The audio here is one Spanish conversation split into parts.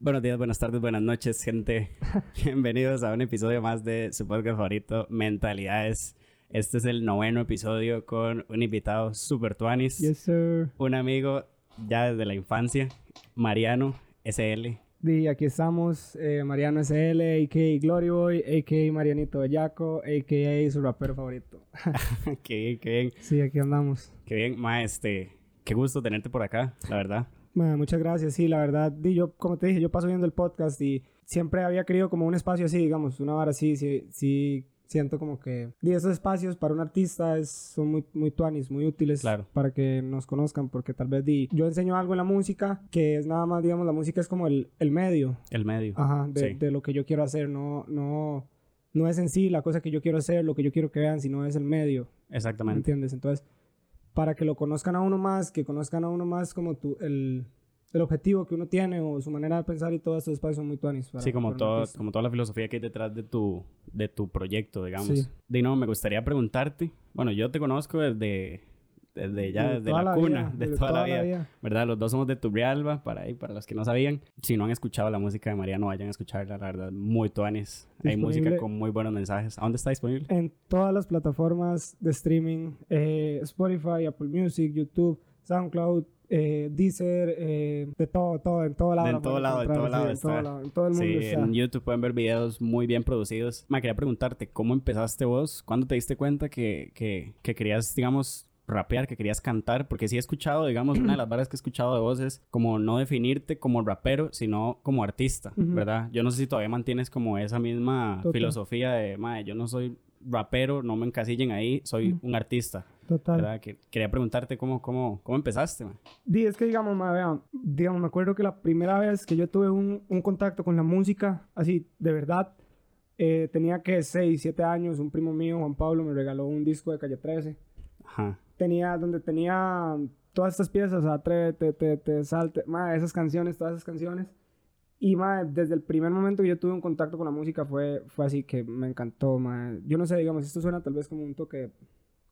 Buenos días, buenas tardes, buenas noches, gente. Bienvenidos a un episodio más de su podcast favorito, Mentalidades. Este es el noveno episodio con un invitado super tuanis. Yes, sir. Un amigo ya desde la infancia, Mariano SL. Y aquí estamos, eh, Mariano SL, a.k.a. Glory Boy, a.k.a. Marianito Bellaco, a.k.a. su rapero favorito. qué bien, qué bien. Sí, aquí andamos. Qué bien, ma, este, qué gusto tenerte por acá, la verdad. Bueno, muchas gracias. Sí, la verdad, di, yo, como te dije, yo paso viendo el podcast y siempre había querido como un espacio así, digamos, una hora así, sí, sí siento como que di, esos espacios para un artista es, son muy, muy tuanis, muy útiles Claro. para que nos conozcan, porque tal vez di, yo enseño algo en la música que es nada más, digamos, la música es como el, el medio, El medio. ajá, de, Sí. de lo que yo quiero hacer, no, no, no es en sí la cosa que yo quiero hacer, lo que yo quiero que vean, sino es el medio, ¿me Exactamente. entiendes? Entonces, para que lo conozcan a uno más, que conozcan a uno más como tu, el, el objetivo que uno tiene o su manera de pensar y todos estos espacios son muy tuanis. Sí, como, todo, como toda la filosofía que hay detrás de tu, de tu proyecto, digamos. Sí. De no, me gustaría preguntarte. Bueno, yo te conozco desde, desde ya, De desde toda la, la cuna, vida, de desde toda, la toda la vida, vida. ¿Verdad? Los dos somos de Turrialba, para ahí, para los que no sabían. Si no han escuchado la música de Mariano, vayan a escucharla, la verdad, muy tuanis. Hay música con muy buenos mensajes. ¿A dónde está disponible? En todas las plataformas de streaming, eh, Spotify, Apple Music, YouTube, SoundCloud, eh, Deezer, eh, de todo, todo, en todo lado. De en todo lado, en encontrar, todo sí, lado en está. todo lado, en todo el mundo Sí, está. en YouTube pueden ver videos muy bien producidos. Me quería preguntarte, ¿cómo empezaste vos? ¿Cuándo te diste cuenta que, que, que querías, digamos, rapear, que querías cantar? Porque sí he escuchado, digamos, una de las varas que he escuchado de vos es como no definirte como rapero, sino como artista. ¿verdad? Yo no sé si todavía mantienes como esa misma Total. filosofía de, madre, yo no soy rapero, no me encasillen ahí, soy un artista, Total. ¿verdad? Que, quería preguntarte cómo, cómo, cómo empezaste, man. Di, es que digamos, ma, vean, digamos, me acuerdo que la primera vez que yo tuve un, un contacto con la música, así, de verdad, eh, tenía que 6, 7 años, un primo mío, Juan Pablo, me regaló un disco de Calle 13. Ajá. Tenía, donde tenía todas estas piezas, Atrévete, te, te, salte, ma, esas canciones, todas esas canciones. Y, ma, desde el primer momento que yo tuve un contacto con la música fue, fue así que me encantó, ma. Yo no sé, digamos, esto suena tal vez como un toque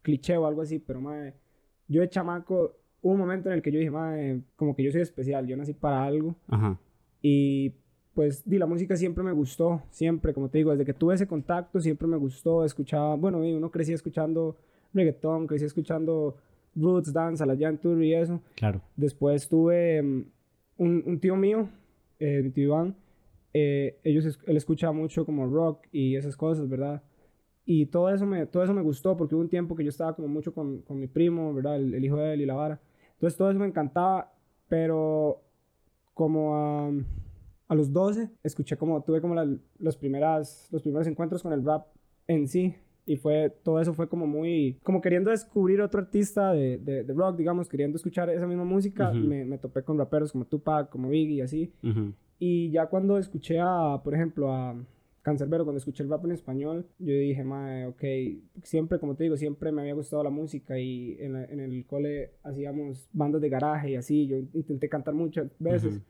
cliché o algo así, pero, ma, yo de chamaco, hubo un momento en el que yo dije, ma, como que yo soy especial, yo nací para algo. Ajá. Y pues di, la música siempre me gustó, siempre, como te digo, desde que tuve ese contacto siempre me gustó, escuchaba, bueno, y uno crecía escuchando reggaetón, crecía escuchando roots, danza, la Jan Tour y eso. Claro. Después tuve mm, un, un tío mío, eh, mi tío Iván, eh, ellos, él escuchaba mucho como rock y esas cosas, ¿verdad? Y todo eso me, todo eso me gustó porque hubo un tiempo que yo estaba como mucho con, con mi primo, ¿verdad? El, el hijo de él y la vara. Entonces todo eso me encantaba, pero como a, a los 12 escuché como, tuve como la- los, primeras, los primeros encuentros con el rap en sí. Y fue, todo eso fue como muy, como queriendo descubrir otro artista de, de, de rock, digamos, queriendo escuchar esa misma música, me, me topé con raperos como Tupac, como Biggie y así. Y ya cuando escuché a, por ejemplo, a Cancerbero, cuando escuché el rap en español, yo dije, mae, ok, siempre, como te digo, siempre me había gustado la música y en, la- en el cole hacíamos bandas de garaje y así, yo intenté cantar muchas veces. Ujú.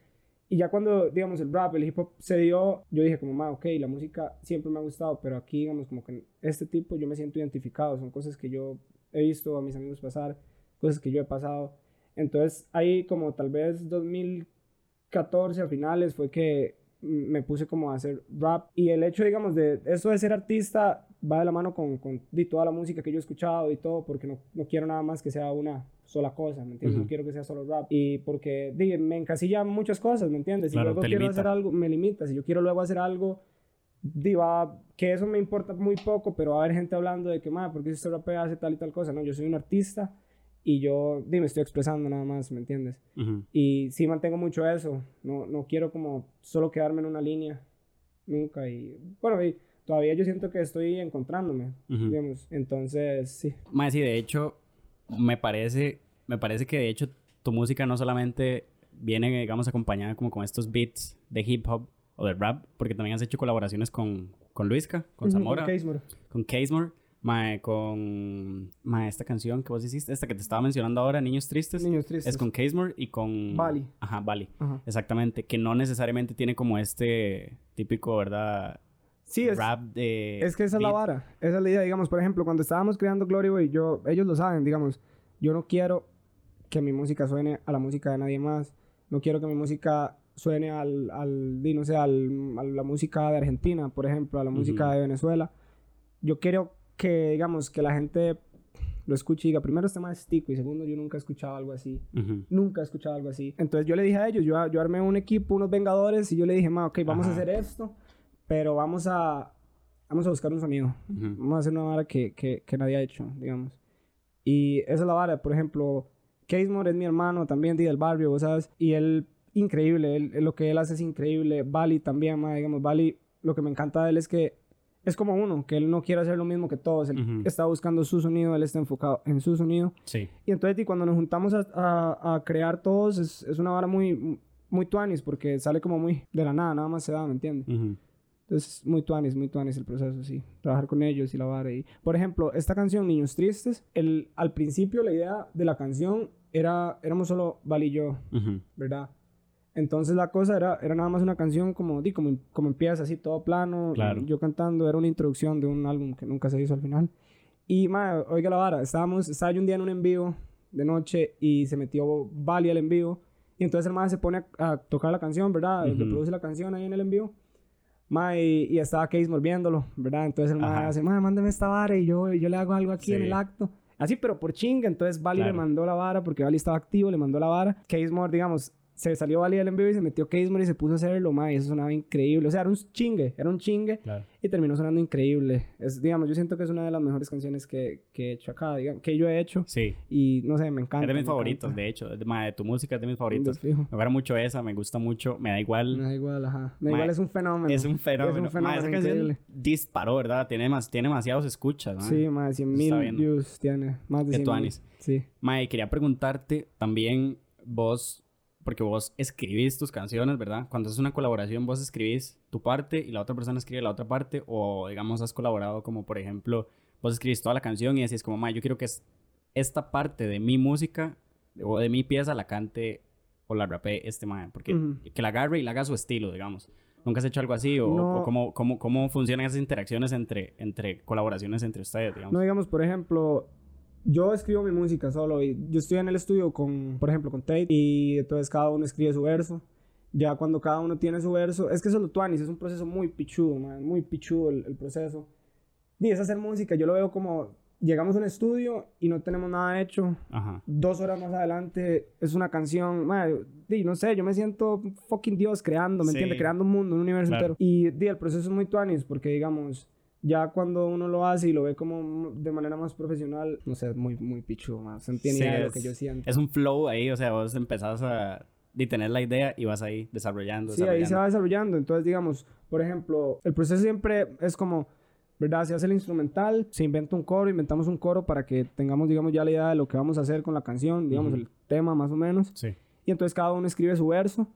Y ya cuando, digamos, el rap, el hip hop se dio, yo dije como, ma, ok, la música siempre me ha gustado, pero aquí, digamos, como que este tipo yo me siento identificado, son cosas que yo he visto a mis amigos pasar, cosas que yo he pasado. Entonces, ahí como tal vez 2014 a finales fue que me puse como a hacer rap y el hecho, digamos, de eso de ser artista va de la mano con, con di, toda la música que yo he escuchado y todo, porque no, no quiero nada más que sea una sola cosa, ¿me entiendes? No quiero que sea solo rap. Y porque di, me encasilla muchas cosas, ¿me entiendes? Si Claro, luego quiero limita. hacer algo, me limita. Si yo quiero luego hacer algo, di, va, que eso me importa muy poco, pero va a haber gente hablando de que, ma, ¿por qué este rapea hace tal y tal cosa? No, yo soy un artista y yo, me estoy expresando nada más, ¿me entiendes? Ujú. Y sí mantengo mucho eso. No, no quiero como solo quedarme en una línea. Nunca. Y bueno, y todavía yo siento que estoy encontrándome. Ujú. Digamos. Entonces, sí. Más sí, de hecho, me parece, me parece que de hecho tu música no solamente viene, digamos, acompañada como con estos beats de hip hop o de rap, porque también has hecho colaboraciones con, con Luisca, con Ujú, Zamora, Casemore. con Casemore, mae, con mae, esta canción que vos hiciste, esta que te estaba mencionando ahora, Niños Tristes, Niños tristes. es con Casemore y con... Bali. Ajá, Bali. Ajá. Exactamente, que no necesariamente tiene como este típico, ¿verdad? Sí, es, rap de... es que esa es la beat. vara. Esa es la idea. Digamos, por ejemplo, cuando estábamos creando Glory Boy, yo, ellos lo saben, digamos, yo no quiero que mi música suene a la música de nadie más. No quiero que mi música suene al, al no sé, al, a la música de Argentina, por ejemplo, a la música Ujú. de Venezuela. Yo quiero que, digamos, que la gente lo escuche y diga, primero este más tico y segundo, yo nunca he escuchado algo así. Ujú. Nunca he escuchado algo así. Entonces yo le dije a ellos, yo, yo armé un equipo, unos Vengadores, y yo le dije, ma, ok, vamos a Ajá. hacer esto, pero vamos a, vamos a buscar un sonido. Ujú. Vamos a hacer una vara que, que, que nadie ha hecho, digamos. Y esa es la vara, por ejemplo, Casemore es mi hermano también, del barrio, vos sabes, y él, increíble, él- lo que él hace es increíble. Bali también, ma, digamos, Bali, lo que me encanta de él es que es como uno, que él no quiere hacer lo mismo que todos, él está buscando su sonido, él está enfocado en su sonido. Sí. Y entonces, y cuando nos juntamos a, a- a crear todos, es, es una vara muy, muy tuanis, porque sale como muy de la nada, nada más se da, ¿me entiendes? Ujú. Entonces, muy tuanis, muy tuanis el proceso, sí. Trabajar con ellos y la vara. Y, por ejemplo, esta canción, Niños Tristes, el, al principio la idea de la canción era, éramos solo Val y yo. ¿verdad? Entonces la cosa era, era nada más una canción como, di, como, como empieza así, todo plano. Claro. Yo cantando, era una introducción de un álbum que nunca se hizo al final. Y, ma, oiga la vara, estábamos, estaba yo un día en un en vivo de noche y se metió Bali al en vivo. Y entonces el ma se pone a, a tocar la canción, ¿verdad? Ujú. Reproduce la canción ahí en el en vivo. Ma, y, y estaba Case volviéndolo, ¿verdad? Entonces el ma Ajá. hace, ma, mándame esta vara y yo, yo le hago algo aquí en el acto. Así, pero por chinga. Entonces Bali le mandó la vara porque Bali estaba activo, le mandó la vara. Casemore, digamos, se salió Bali del en vivo y se metió Casemore y se puso a hacerlo, ma, y eso sonaba increíble. O sea, era un chingue, era un chingue Claro. y terminó sonando increíble. Es, digamos, yo siento que es una de las mejores canciones que, que he hecho acá, digamos, que yo he hecho. Sí. Y no sé, me encanta. Es de mis favoritos, encanta. de hecho. De, ma, de tu música es de mis favoritos. Me gusta mucho esa, me gusta mucho, me da igual. Me da igual, ajá. Me da Ma, igual, es un fenómeno. Es un fenómeno. Es un Ma, fenómeno esa canción increíble. disparó, ¿verdad? Tiene, más, tiene demasiados escuchas. Sí, más de 100 Está mil views tiene. Más de Qué 100 mil. Sí. Mae, quería preguntarte también vos, porque vos escribís tus canciones, ¿verdad? Cuando es una colaboración, vos escribís tu parte y la otra persona escribe la otra parte, o digamos, has colaborado como, por ejemplo, vos escribís toda la canción y decís como, mae, yo quiero que es- esta parte de mi música o de mi pieza la cante o la rapee este mae, porque Ujú. que la agarre y la haga su estilo, digamos. ¿Nunca has hecho algo así? ¿O, No. o cómo, cómo, cómo funcionan esas interacciones entre, entre colaboraciones entre ustedes, digamos? No digamos, por ejemplo, yo escribo mi música solo y yo estoy en el estudio con, por ejemplo, con Tate y entonces cada uno escribe su verso. Ya cuando cada uno tiene su verso, es que eso es lo tuanis, es un proceso muy pichudo, man, muy pichudo el, el proceso. Y es hacer música, yo lo veo como llegamos a un estudio y no tenemos nada hecho. Ajá. Dos horas más adelante es una canción, man, di, no sé, yo me siento fucking Dios creando, ¿me Sí. entiendes? Creando un mundo, un universo Claro. entero. Y di, el proceso es muy tuanis porque, digamos, ya cuando uno lo hace y lo ve como de manera más profesional, no sé, es muy, muy pichudo, más. No tiene Sí, lo que yo siento. Es un flow ahí, o sea, vos empezás a de tener la idea y vas ahí desarrollando. Sí, ahí se desarrollando. va desarrollando. Entonces, digamos, por ejemplo, el proceso siempre es como, ¿verdad? Se hace el instrumental, se inventa un coro, inventamos un coro para que tengamos, digamos, ya la idea de lo que vamos a hacer con la canción, digamos, Ujú. el tema más o menos. Sí. Y entonces cada uno escribe su verso.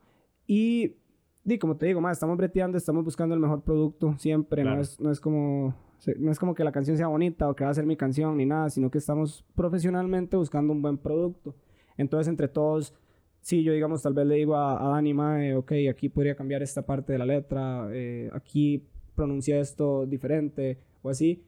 Y, di, como te digo, más, estamos breteando, estamos buscando el mejor producto siempre. Claro. No, es, no, es como, no es como que la canción sea bonita o que va a ser mi canción ni nada, sino que estamos profesionalmente buscando un buen producto. Entonces, entre todos, sí, yo digamos, tal vez le digo a, a Dani, mae, ok, aquí podría cambiar esta parte de la letra, eh, aquí pronuncia esto diferente o así.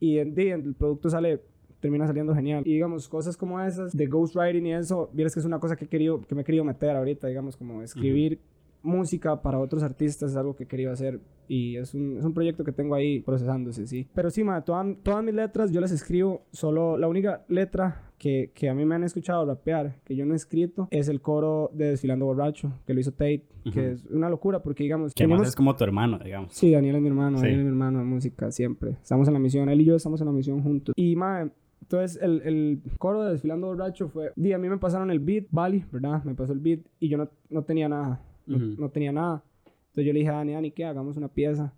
Y en, di, el producto sale termina saliendo genial. Y digamos, cosas como esas, de ghostwriting y eso, vieres que es una cosa que, he querido, que me he querido meter ahorita, digamos, como escribir música para otros artistas es algo que querido hacer y es un, es un proyecto que tengo ahí procesándose, sí. Pero sí, ma, toda- todas mis letras yo las escribo, solo la única letra que, que a mí me han escuchado rapear, que yo no he escrito, es el coro de Desfilando Borracho, que lo hizo Tate, Ujú. que es una locura porque, digamos, Que tenemos- es como tu hermano, digamos. Sí, Daniel es mi hermano, Sí. Daniel es mi hermano de música, siempre. Estamos en la misión, él y yo estamos en la misión juntos. Y, mae, entonces el, el coro de Desfilando Borracho fue... Di, a mí me pasaron el beat, Bali, ¿verdad? Me pasó el beat y yo no, no tenía nada. No, tenía nada. Entonces yo le dije a Dani, Dani, ¿qué? Hagamos una pieza.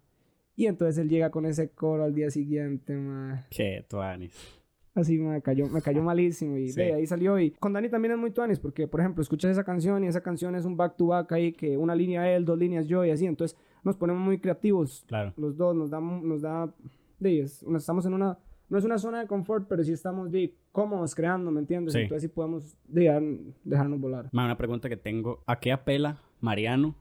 Y entonces él llega con ese coro al día siguiente, mae. Que tuanis. Así me cayó, me cayó malísimo y Sí. de ahí salió. Y con Dani también es muy tuanis porque, por ejemplo, escuchas esa canción y esa canción es un back to back ahí que una línea él, dos líneas yo y así. Entonces nos ponemos muy creativos Claro. los dos nos da, nos da, de, es- estamos en una, no es una zona de confort, pero sí estamos de, cómodos creando, ¿me entiendes? Sí. Entonces sí podemos de, dejarnos volar. Ma, una pregunta que tengo. ¿A qué apela Mariano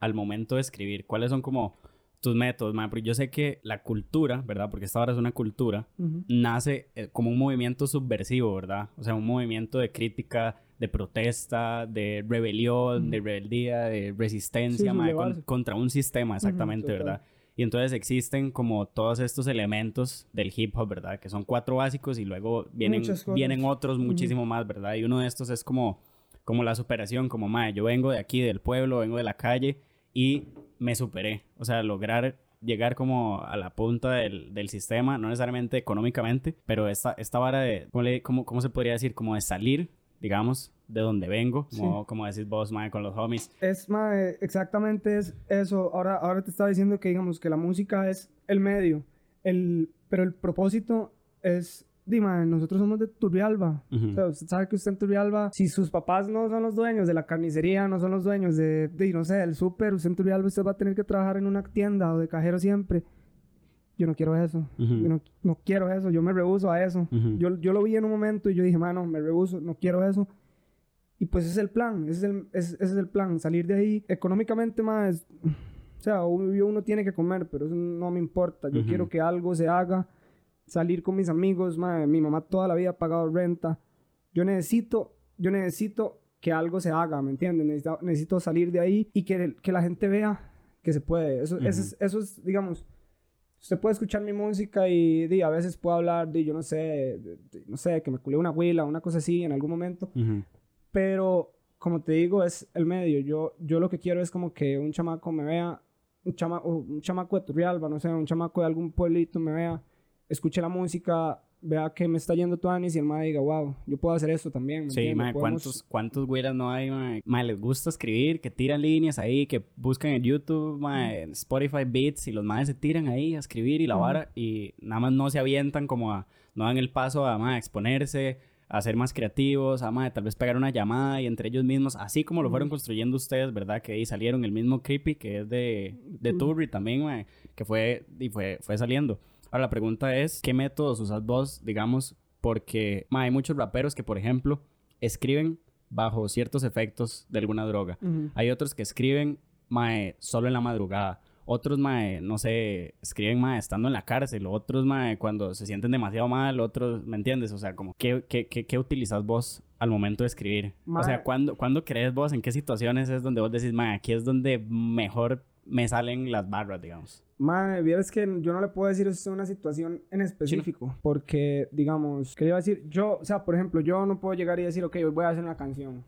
al momento de escribir? ¿Cuáles son como tus métodos, mae, porque yo sé que la cultura, ¿verdad? Porque esta ahora es una cultura, nace eh, como un movimiento subversivo, ¿verdad? O sea, un movimiento de crítica, de protesta, de rebelión, de rebeldía, de resistencia, mae, contra un sistema, exactamente, ¿verdad? Y entonces existen como todos estos elementos del hip hop, ¿verdad? Que son cuatro básicos y luego vienen, vienen otros muchísimo más, ¿verdad? Y uno de estos es como, como la superación, como, mae, yo vengo de aquí, del pueblo, vengo de la calle y me superé. O sea, lograr llegar como a la punta del, del sistema, no necesariamente económicamente, pero esta, esta vara de, ¿cómo, le, cómo, ¿cómo se podría decir? Como de salir, digamos, de donde vengo, como, como decís vos, mae, con los homies. Es, mae, exactamente es eso. Ahora, ahora te estaba diciendo que, digamos, que la música es el medio, el, pero el propósito es Dime, nosotros somos de Turrialba. O sea, usted sabe que usted en Turrialba, si sus papás no son los dueños de la carnicería, no son los dueños de, de no sé, del súper, usted en Turrialba usted va a tener que trabajar en una tienda o de cajero siempre. Yo no quiero eso. Yo no, no, quiero eso. Yo me rehuso a eso. yo, yo lo vi en un momento y yo dije, mano, me rehuso, no quiero eso. Y pues ese es el plan, ese es el, ese, es el plan, salir de ahí económicamente más, o sea, uno tiene que comer, pero eso no me importa, yo quiero que algo se haga, salir con mis amigos, mi mamá toda la vida ha pagado renta, yo necesito, yo necesito que algo se haga, ¿me entiendes? Necesito, necesito salir de ahí y que, que, la gente vea que se puede, eso, eso, es, eso es, digamos, usted puede escuchar mi música y, a veces puedo hablar de, yo no sé, no sé, que me culé una huila, una cosa así en algún momento, pero, como te digo, es el medio. Yo, yo lo que quiero es como que un chamaco me vea, un, chama, un chamaco de Turrialba, no sé, un chamaco de algún pueblito me vea, escuche la música, vea que me está yendo Tuanis y el mae diga, wow, yo puedo hacer esto también. sí, mae, ¿cuántos, ¿cuántos güeras no hay, mae? les gusta escribir, que tiran líneas ahí, que buscan en YouTube, mae, en Spotify Beats y los maes se tiran ahí a escribir y la vara y nada más no se avientan como a, no dan el paso a, mae, exponerse, a ser más creativos, a tal vez pegar una llamada y entre ellos mismos, así como lo fueron construyendo ustedes, ¿verdad? Que ahí salieron el mismo Creepy que es de, de Turri también, que fue, y fue, fue saliendo. Ahora la pregunta es, ¿qué métodos usas vos, digamos? Porque hay muchos raperos que, por ejemplo, escriben bajo ciertos efectos de alguna droga. Hay otros que escriben mae, solo en la madrugada. Otros, mae, no sé, escriben, mae, estando en la cárcel. Otros, mae, cuando se sienten demasiado mal. Otros, ¿me entiendes? O sea, como, ¿qué, qué, qué, qué utilizas vos al momento de escribir? O sea, ¿cuándo, ¿cuándo crees vos? ¿En qué situaciones es donde vos decís, mae, aquí es donde mejor me salen las barras, digamos? Mae, vieras que yo no le puedo decir eso es una situación en específico. Porque, digamos, ¿qué iba a decir? Yo, o sea, por ejemplo, yo no puedo llegar y decir, ok, voy a hacer una canción.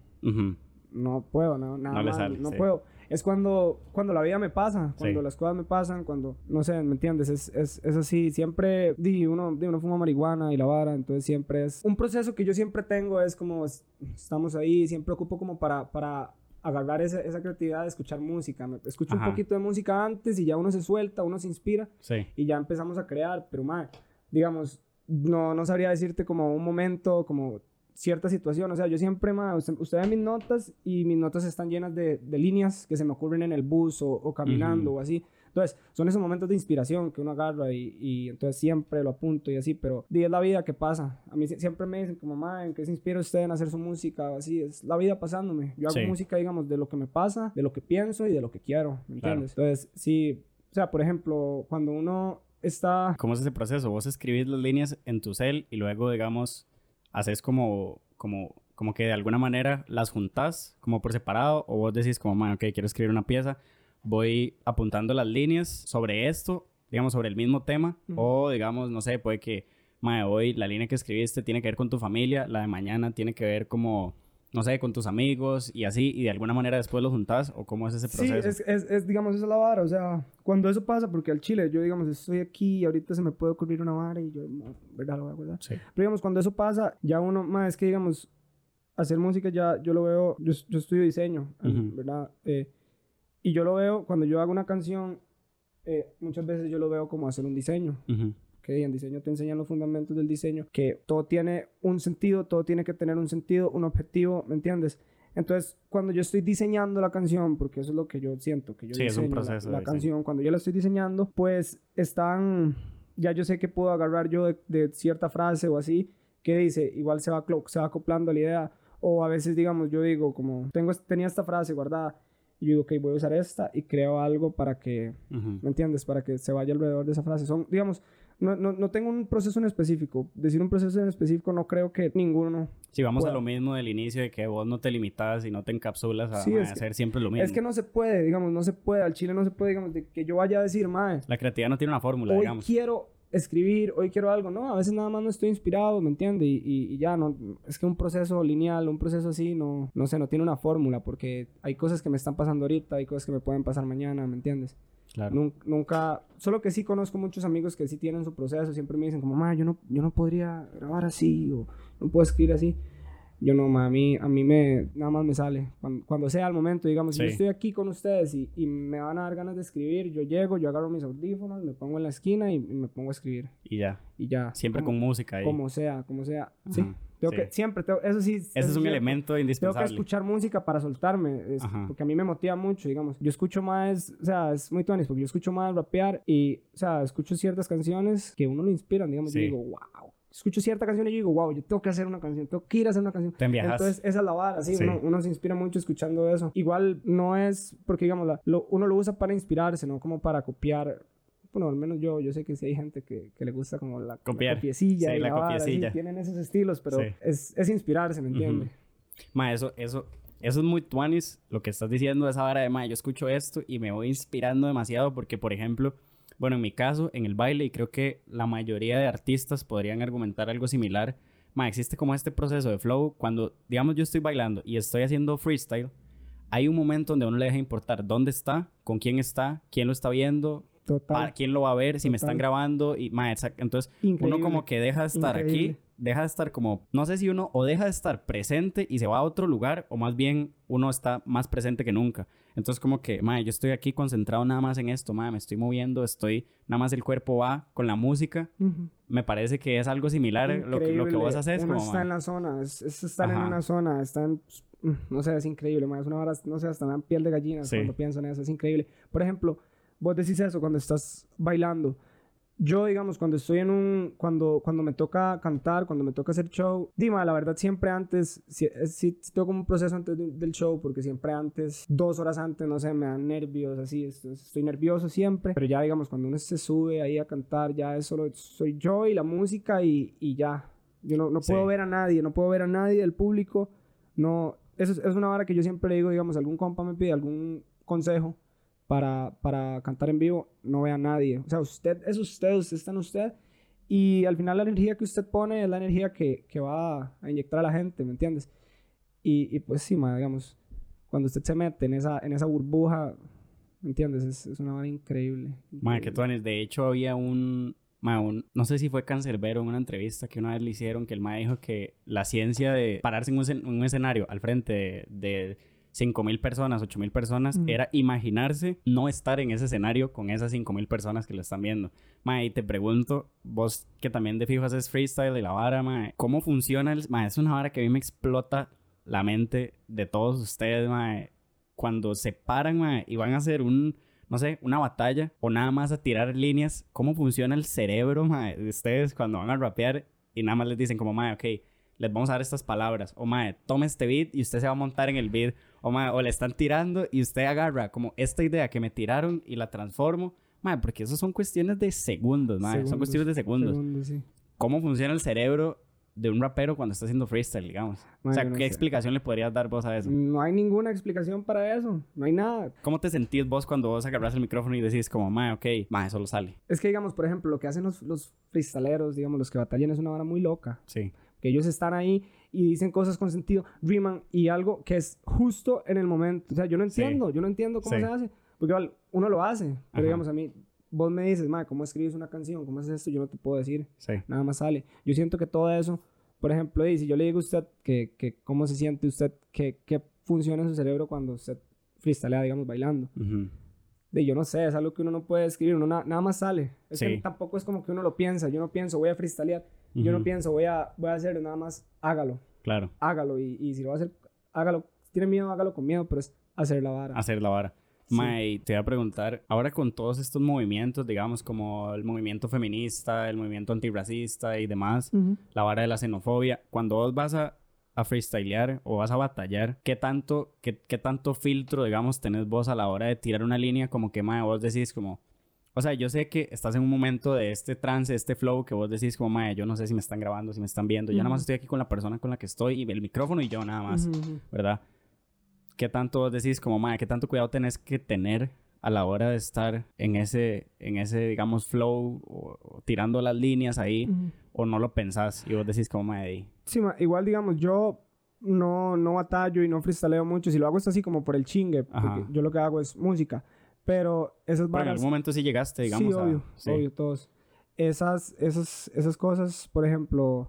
No puedo, no, nada no, más, no puedo es cuando, cuando la vida me pasa, cuando las cosas me pasan, cuando, no sé, ¿me entiendes? Es, es, es así, siempre, di, uno, di, uno fuma marihuana y la vara, entonces siempre es, un proceso que yo siempre tengo es como, estamos ahí, siempre ocupo como para, para agarrar esa, esa creatividad de escuchar música, me, escucho un poquito de música antes y ya uno se suelta, uno se inspira y ya empezamos a crear, pero más, digamos, no, no sabría decirte como un momento, como cierta situación. O sea, yo siempre, más usted, ve mis notas y mis notas están llenas de, de, líneas que se me ocurren en el bus o, caminando o así. Entonces, son esos momentos de inspiración que uno agarra y, y entonces siempre lo apunto y así, pero es la vida que pasa. A mí siempre me dicen como, mamá, ¿en qué se inspira usted en hacer su música? Así, es la vida pasándome. Yo hago música, digamos, de lo que me pasa, de lo que pienso y de lo que quiero, ¿me entiendes? Entonces, sí, o sea, por ejemplo, cuando uno está... ¿Cómo es ese proceso? Vos escribís las líneas en tu cel y luego, digamos, haces como, como, como que de alguna manera las juntas como por separado o vos decís como, man, ok, quiero escribir una pieza, voy apuntando las líneas sobre esto, digamos, sobre el mismo tema o digamos, no sé, puede que, man, hoy la línea que escribiste tiene que ver con tu familia, la de mañana tiene que ver como no sé, con tus amigos y así, y de alguna manera después lo juntas, o cómo es ese proceso? Sí, es, es, digamos, esa es la vara, o sea, cuando eso pasa, porque al chile, yo, digamos, estoy aquí y ahorita se me puede ocurrir una vara y yo, ¿verdad? Lo voy a Sí. Pero, digamos, cuando eso pasa, ya uno, más es que, digamos, hacer música ya, yo lo veo, yo, yo estudio diseño, ¿verdad? Eh, y yo lo veo, cuando yo hago una canción, eh, muchas veces yo lo veo como hacer un diseño que en diseño te enseñan los fundamentos del diseño, que todo tiene un sentido, todo tiene que tener un sentido, un objetivo, ¿me entiendes? Entonces, cuando yo estoy diseñando la canción, porque eso es lo que yo siento, que yo sí, es un proceso la, canción, cuando yo la estoy diseñando, pues están, ya yo sé que puedo agarrar yo de, cierta frase o así, que dice, igual se va, se va acoplando a la idea, o a veces, digamos, yo digo, como, tengo, tenía esta frase guardada, y yo digo, ok, voy a usar esta y creo algo para que, Ujú. ¿me entiendes? Para que se vaya alrededor de esa frase. Son, digamos, no, no, no tengo un proceso en específico. Decir un proceso en específico no creo que ninguno. Si vamos a Puedo. lo mismo del inicio de que vos no te limitas y no te encapsulas a, Sí, mae, es que- hacer siempre lo mismo. Es que no se puede, digamos, no se puede. Al chile no se puede, digamos, de que yo vaya a decir, mae, La creatividad no tiene una fórmula, hoy digamos. quiero escribir, hoy quiero algo. No, a veces nada más no estoy inspirado, ¿me entiendes? Y, y- y ya, no, es que un proceso lineal, un proceso así, no, no sé, no tiene una fórmula porque hay cosas que me están pasando ahorita, hay cosas que me pueden pasar mañana, ¿me entiendes? Claro. Nun- Nunca, solo que sí conozco muchos amigos que sí tienen su proceso, siempre me dicen como, ma, yo no, yo no podría grabar así o no puedo escribir así. Yo no, ma, a mí, a mí me, nada más me sale. Cuando, cuando sea el momento, digamos, si yo Sí. estoy aquí con ustedes y, y me van a dar ganas de escribir, yo llego, yo agarro mis audífonos, me pongo en la esquina y, y me pongo a escribir. Y ya. Y ya. Siempre como, con música ahí. Como sea, como sea. Sí. Ajá, Tengo sí. que, siempre, tengo- eso sí. Ese es un cierto. elemento Tengo que indispensable. escuchar música para soltarme, es- porque a mí me motiva mucho, digamos. Yo escucho más, o sea, es muy tonis, porque yo escucho más rapear y, o sea, escucho ciertas canciones que uno lo inspiran, digamos. Sí. digo, wow. Escucho cierta canción y yo digo, wow, yo tengo que hacer una canción, tengo que ir a hacer una canción. Te. Entonces, esa es la vara, sí, Sí. Uno, uno se inspira mucho escuchando eso. Igual no es, porque digamos, la- lo- uno lo usa para inspirarse, no como para copiar. Bueno, al menos yo, yo sé que sí hay gente que, que le gusta como la, la Copiar. copiecilla Sí, y la vara, sí, copiecilla. tienen esos estilos, pero es, es inspirarse, ¿me entiendes? Ma, eso, eso, eso es muy tuanis, lo que estás diciendo, esa vara de, ma, yo escucho esto y me voy inspirando demasiado porque, por ejemplo, bueno, en mi caso, en el baile, y creo que la mayoría de artistas podrían argumentar algo similar, ma, existe como este proceso de flow, cuando, digamos, yo estoy bailando y estoy haciendo freestyle, hay un momento donde a uno le deja importar dónde está, con quién está, quién lo está viendo, Total. para quién lo va a ver, si me están grabando, y, ma, entonces, Increíble. uno como que deja de estar Increíble. aquí, deja de estar como, no sé si uno o deja de estar presente y se va a otro lugar o más bien uno está más presente que nunca. Entonces como que, madre, yo estoy aquí concentrado nada más en esto, madre, me estoy moviendo, estoy, nada más el cuerpo va con la música. Me parece que es algo similar lo que, lo que vos haces. Uno Como, está en la zona, es, es estar en una zona, está en, mm, no sé, es increíble, es una hora, no sé, hasta me dan piel de gallina Sí. cuando pienso en eso, es increíble. Por ejemplo, vos decís eso cuando estás bailando. Yo, digamos, cuando estoy en un, cuando, cuando me toca cantar, cuando me toca hacer show, Dima, la verdad siempre antes, sí, sí, sí tengo como un proceso antes de- del show, porque siempre antes, dos horas antes, no sé, me dan nervios, así, estoy, estoy nervioso siempre, pero ya, digamos, cuando uno se sube ahí a cantar, ya es solo, soy yo y la música y, y ya. Yo no, no puedo Sí. ver a nadie, no puedo ver a nadie del público, no, eso es, es una vara que yo siempre le digo, digamos, algún compa me pide algún consejo para, para cantar en vivo, no ve a nadie. O sea, usted es usted, usted está en usted. Y al final la energía que usted pone es la energía que, que va a inyectar a la gente, ¿me entiendes? Y, y pues sí, ma, digamos, cuando usted se mete en esa, en esa burbuja, ¿me entiendes? Es, es una vara increíble. ma, que tuanis. De hecho, había un, ma, un- no sé si fue Cancerbero en una entrevista que una vez le hicieron, que el ma dijo que la ciencia de pararse en un, escen- un escenario al frente de, de 5.000 personas, 8.000 personas, Ujú. era imaginarse no estar en ese escenario con esas 5.000 personas que lo están viendo. Ma, y te pregunto, vos que también de fijo haces freestyle y la vara, ma, ¿cómo funciona? El, ma, es una vara que a mí me explota la mente de todos ustedes, ma, cuando se paran, ma, y van a hacer un, no sé, una batalla o nada más a tirar líneas, ¿cómo funciona el cerebro, ma, de ustedes cuando van a rapear y nada más les dicen como, ma, ok, les vamos a dar estas palabras, o ma, tome este beat y usted se va a montar en el beat, o ma, o le están tirando y usted agarra como esta idea que me tiraron y la transformo, ma, porque eso son cuestiones de segundos, ma, son Segundos, cuestiones de segundos. Segundos, sí. ¿Cómo funciona el cerebro de un rapero cuando está haciendo freestyle, digamos? O sea, no ¿qué sé. explicación le podrías dar vos a eso? No hay ninguna explicación para eso, no hay nada. ¿Cómo te sentís vos cuando vos agarras el micrófono y decís como, ma, ok, ma, eso lo sale? Es que, digamos, por ejemplo, lo que hacen los, los freestaleros, digamos, los que batallan es una vara muy loca. Sí. que ellos están ahí y dicen cosas con sentido, riman y algo que es justo en el momento. O sea, yo no Sí. entiendo, yo no entiendo cómo Sí. se hace, porque igual, uno lo hace, pero Ajá. digamos a mí, vos me dices, ma, ¿cómo escribes una canción? ¿Cómo haces esto? Yo no te puedo decir, Sí. nada más sale. Yo siento que todo eso, por ejemplo, y si yo le digo a usted que, que cómo se siente usted, que, que funciona en su cerebro cuando usted freestalea, digamos, bailando. Ujú. De yo no sé, es algo que uno no puede escribir, uno na- nada más sale. Es que Sí. tampoco es como que uno lo piensa, yo no pienso, voy a freestalear, yo no pienso, voy a, voy a hacerlo, nada más hágalo, Claro, hágalo. Y, y si lo va a hacer, hágalo. Si tiene miedo, hágalo con miedo, pero es hacer la vara. hacer la vara. Sí. Ma, y te voy a preguntar, ahora con todos estos movimientos, digamos, como el movimiento feminista, el movimiento antirracista y demás, Ujú. la vara de la xenofobia, cuando vos vas a a freestylear o vas a batallar, ¿qué tanto, qué, qué tanto filtro, digamos, tenés vos a la hora de tirar una línea como que, mae, vos decís como... O sea, yo sé que estás en un momento de este trance, este flow, que vos decís como, mae, yo no sé si me están grabando, si me están viendo. Yo nada más estoy aquí con la persona con la que estoy y el micrófono y yo nada más, Ujú, ujú. ¿verdad? ¿Qué tanto vos decís como, mae, qué tanto cuidado tenés que tener a la hora de estar en ese, en ese digamos, flow o, o tirando las líneas ahí Ujú. o no lo pensás y vos decís como, mae, Sí, ma, igual digamos, yo no, no batallo y no freestyleo mucho. Si lo hago es así como por el chingue, porque yo lo que hago es música. Pero esas pero en algún momento sí llegaste, digamos, sí, a- obvio, sí. obvio, todos. Esas, esas, esas cosas, por ejemplo,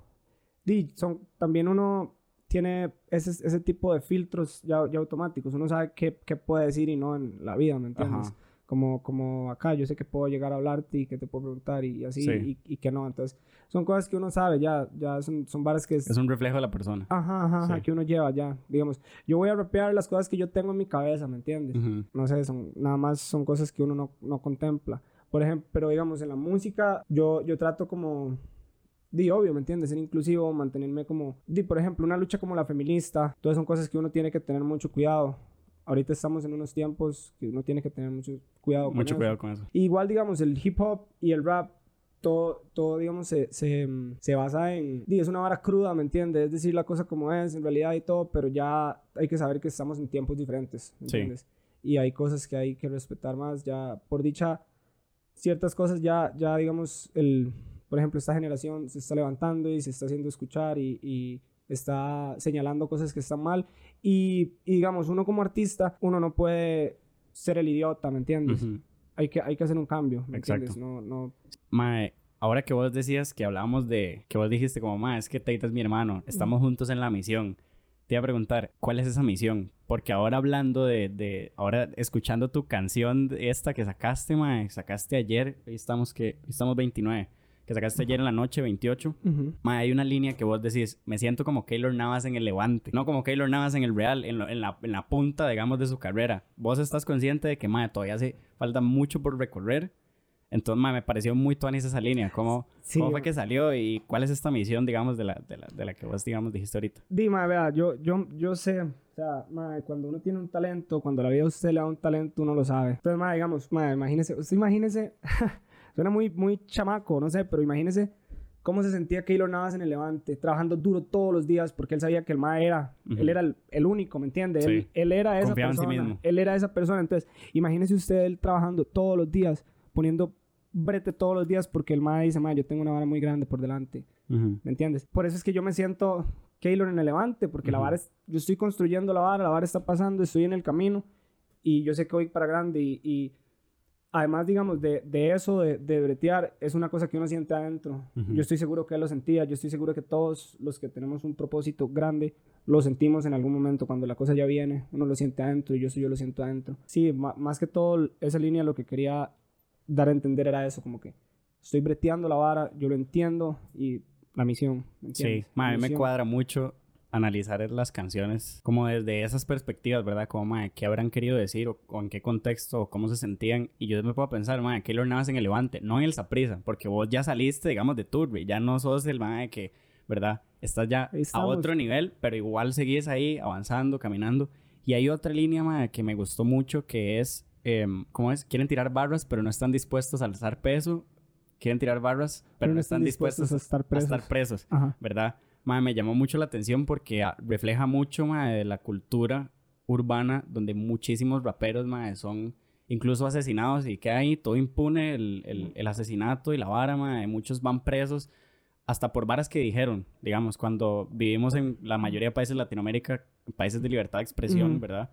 son, también uno tiene ese, ese tipo de filtros ya, ya automáticos. Uno sabe qué, qué puede decir y no en la vida, ¿me entiendes? Ajá. Como, como acá, yo sé que puedo llegar a hablarte y que te puedo preguntar y, así, Sí. y, y que no. Entonces, son cosas que uno sabe ya, ya son, son varas que... Es un reflejo de la persona. Ajá, ajá, ajá, Sí. que uno lleva ya, digamos. Yo voy a rapear las cosas que yo tengo en mi cabeza, ¿me entiendes? Ujú. no sé, son, nada más son cosas que uno no, no contempla. Por ejemplo, pero digamos, en la música, yo, yo trato como, di, obvio, ¿me entiendes? Ser inclusivo, mantenerme como, di, por ejemplo, una lucha como la feminista, todas son cosas que uno tiene que tener mucho cuidado. Ahorita estamos en unos tiempos que uno tiene que tener mucho cuidado con Mucho eso. cuidado con eso. Igual, digamos, el hip hop y el rap, todo, todo digamos, se, se, se basa en... es una vara cruda, ¿me entiendes? Es decir la cosa como es, en realidad y todo, pero ya hay que saber que estamos en tiempos diferentes, ¿me Sí. entiendes? Y hay cosas que hay que respetar más. Ya, por dicha, ciertas cosas ya, ya digamos, el... Por ejemplo, esta generación se está levantando y se está haciendo escuchar y, y está señalando cosas que están mal. Y, y, digamos, uno como artista, uno no puede ser el idiota, ¿me entiendes? Ujú. hay que, hay que hacer un cambio, ¿me Exacto. entiendes? No, no... Mae, ahora que vos decías que hablábamos de, que vos dijiste como, mae, es que Teita es mi hermano, estamos juntos en la misión. Te iba a preguntar, ¿cuál es esa misión? Porque ahora hablando de, de ahora escuchando tu canción esta que sacaste, mae, sacaste ayer, hoy estamos que, hoy estamos 29, que sacaste ayer en la noche, 28. Ujú. Mae, hay una línea que vos decís, me siento como Keylor Navas en el Levante, no como Keylor Navas en el Real, en, lo- en la, en la punta, digamos, de su carrera. Vos estás consciente de que, mae, todavía hace falta mucho por recorrer. Entonces, mae, me pareció muy tuanis esa línea. ¿Cómo, Sí, ¿Cómo fue ma. que salió y cuál es esta misión, digamos, de la, de la, de la que vos, digamos, dijiste ahorita? Dime, vea, yo, yo, yo sé, o sea, mae, cuando uno tiene un talento, cuando la vida a usted le da un talento, uno lo sabe. Entonces, mae, digamos, mae, imagínese, usted imagínese, suena muy, muy chamaco, no sé, pero imagínese cómo se sentía Keylor Navas en el Levante, trabajando duro todos los días, porque él sabía que el mae era, Ujú. él era el, el único, ¿me entiende? Él, Sí. él era esa Confiaba en sí persona. mismo. Él era esa persona. Entonces, imagínese usted él trabajando todos los días, poniendo brete todos los días, porque el mae dice, mae, yo tengo una vara muy grande por delante. Ujú. ¿Me entiendes? Por eso es que yo me siento Keylor en el Levante, porque la Ujú. vara es, yo estoy construyendo la vara, la vara está pasando, estoy en el camino y yo sé que voy para grande y, y además, digamos, de, de eso, de, de bretear, es una cosa que uno siente adentro. Yo estoy seguro que él lo sentía, yo estoy seguro que todos los que tenemos un propósito grande lo sentimos en algún momento cuando la cosa ya viene, uno lo siente adentro y yo, yo lo siento adentro. Sí, más que todo, esa línea lo que quería dar a entender era eso, como que estoy breteando la vara, yo lo entiendo y la misión. ¿me Sí, entiendes? La mí me cuadra mucho analizar las canciones como desde esas perspectivas, ¿verdad? Como, mae, qué habrán querido decir o, o en qué contexto o cómo se sentían. Y yo me puedo pensar, mae, Keylor Navas en el Levante, no en el Saprisa, porque vos ya saliste, digamos, de Turbi, ya no sos el mae que, ¿verdad? Estás ya a otro nivel, pero igual seguís ahí avanzando, caminando. Y hay otra línea, mae, que me gustó mucho que es, em, ¿cómo es? Quieren tirar barras, pero no están dispuestos a alzar peso. Quieren tirar barras, pero, no están dispuestos a estar a presos. estar presos. ¿verdad? Mae, me llamó mucho la atención porque ah, refleja mucho mae, de la cultura urbana donde muchísimos raperos mae, son incluso asesinados y que ahí todo impune el, el- el asesinato y la vara, mae, muchos van presos hasta por varas que dijeron, digamos, cuando vivimos en la mayoría de países de Latinoamérica, países de libertad de expresión, Ujú. ¿verdad?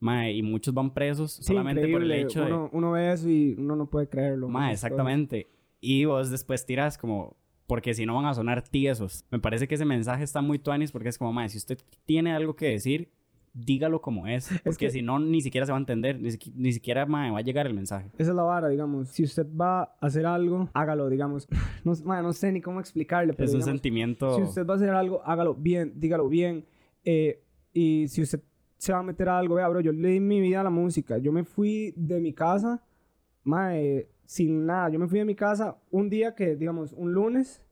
Mae, y muchos van presos Sí, solamente por el increíble. hecho de... uno, uno ve eso y uno no puede creerlo. Ma, esas cosas. exactamente. Y vos después tiras como, porque si no van a sonar tiesos. Me parece que ese mensaje está muy tuanis porque es como, ma, si usted tiene algo que decir, dígalo como es. Porque que- si no, ni siquiera se va a entender, ni, siqui- ni siquiera ma, va a llegar el mensaje. Esa es la vara, digamos. Si usted va a hacer algo, hágalo, digamos. No, no sé ni cómo explicarle, pero es un digamos, sentimiento... si usted va a hacer algo, hágalo bien, dígalo bien. Eh, y si usted se va a meter a algo, vea, bro, yo le di mi vida a la música. Yo me fui de mi casa, mae, sin nada. Yo me fui de mi casa un día que, digamos, un lunes,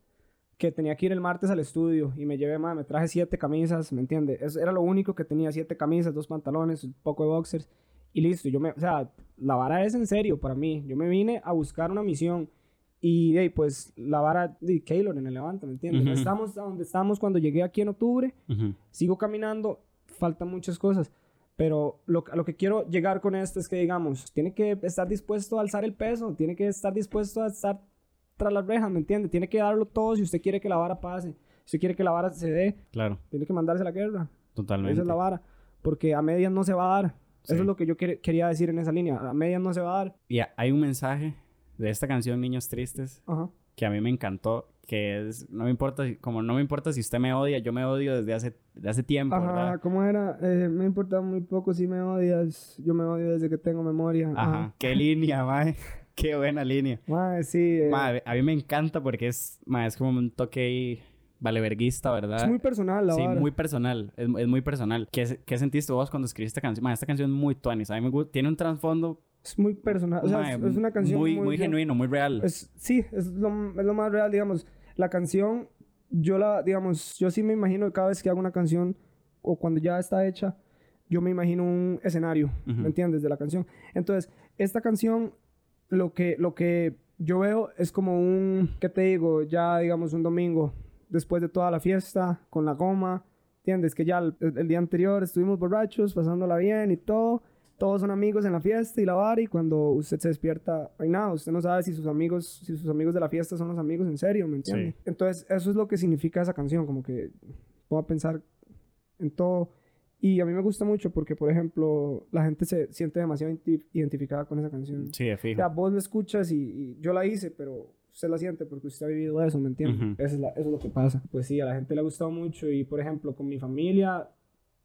que tenía que ir el martes al estudio y me llevé, madre, me traje siete camisas, ¿me entiendes? Eso era lo único que tenía, siete camisas, dos pantalones, un poco de boxers y listo. Yo me, o sea, la vara es en serio para mí. Yo me vine a buscar una misión y hey, pues la vara de Keylor en el Levante, ¿me entiendes? Estamos donde estamos cuando llegué aquí en octubre, sigo caminando, faltan muchas cosas. Pero lo, a lo que quiero llegar con esto es que, digamos, tiene que estar dispuesto a alzar el peso, tiene que estar dispuesto a estar tras las rejas, ¿me entiende? Tiene que darlo todo si usted quiere que la vara pase. Si usted quiere que la vara se dé, claro. tiene que mandarse a la guerra. Totalmente. Esa es la vara. Porque a medias no se va a dar. Eso es lo que yo quería decir en esa línea. A medias no se va a dar. Y hay un mensaje de esta canción Niños Tristes que a mí me encantó. Que es, no me importa, como no me importa si usted me odia, yo me odio desde hace, desde hace tiempo, Ajá, ¿cómo era? Eh, me importa muy poco si me odias, yo me odio desde que tengo memoria. Ajá, qué línea, mae. Qué buena línea. Mae, sí. Eh. a mí me encanta porque es, mae, es como un toque valeverguista, ¿verdad? Es muy personal, la Sí, muy personal. Es, es, muy personal. ¿Qué, ¿Qué, sentiste vos cuando escribiste esta canción? Mae, esta canción es muy tuanis. A mí me gusta. Tiene un trasfondo... Es muy personal. O sea, es, una canción muy... Muy, muy genuino, muy real. Es, sí, es lo, es lo más real, digamos. La canción, yo la, digamos, yo sí me imagino cada vez que hago una canción o cuando ya está hecha, yo me imagino un escenario, ¿me entiendes? De la canción. Entonces, esta canción lo que, lo que yo veo es como un, ¿qué te digo? Ya, digamos, un domingo, después de toda la fiesta, con la goma, ¿entiendes? Que ya el, día anterior estuvimos borrachos, pasándola bien y todo. Todos son amigos en la fiesta y la bar y cuando usted se despierta, hay nada, usted no sabe si sus amigos, si sus amigos de la fiesta son los amigos en serio, ¿me entiende? Entonces, eso es lo que significa esa canción, como que puedo pensar en todo y a mí me gusta mucho porque, por ejemplo, la gente se siente demasiado identificada con esa canción. Sí, de fijo. O sea, vos la escuchas y, yo la hice, pero usted la siente porque usted ha vivido eso, ¿me entiende? eso, es eso es lo que pasa. Pues sí, a la gente le ha gustado mucho y, por ejemplo, con mi familia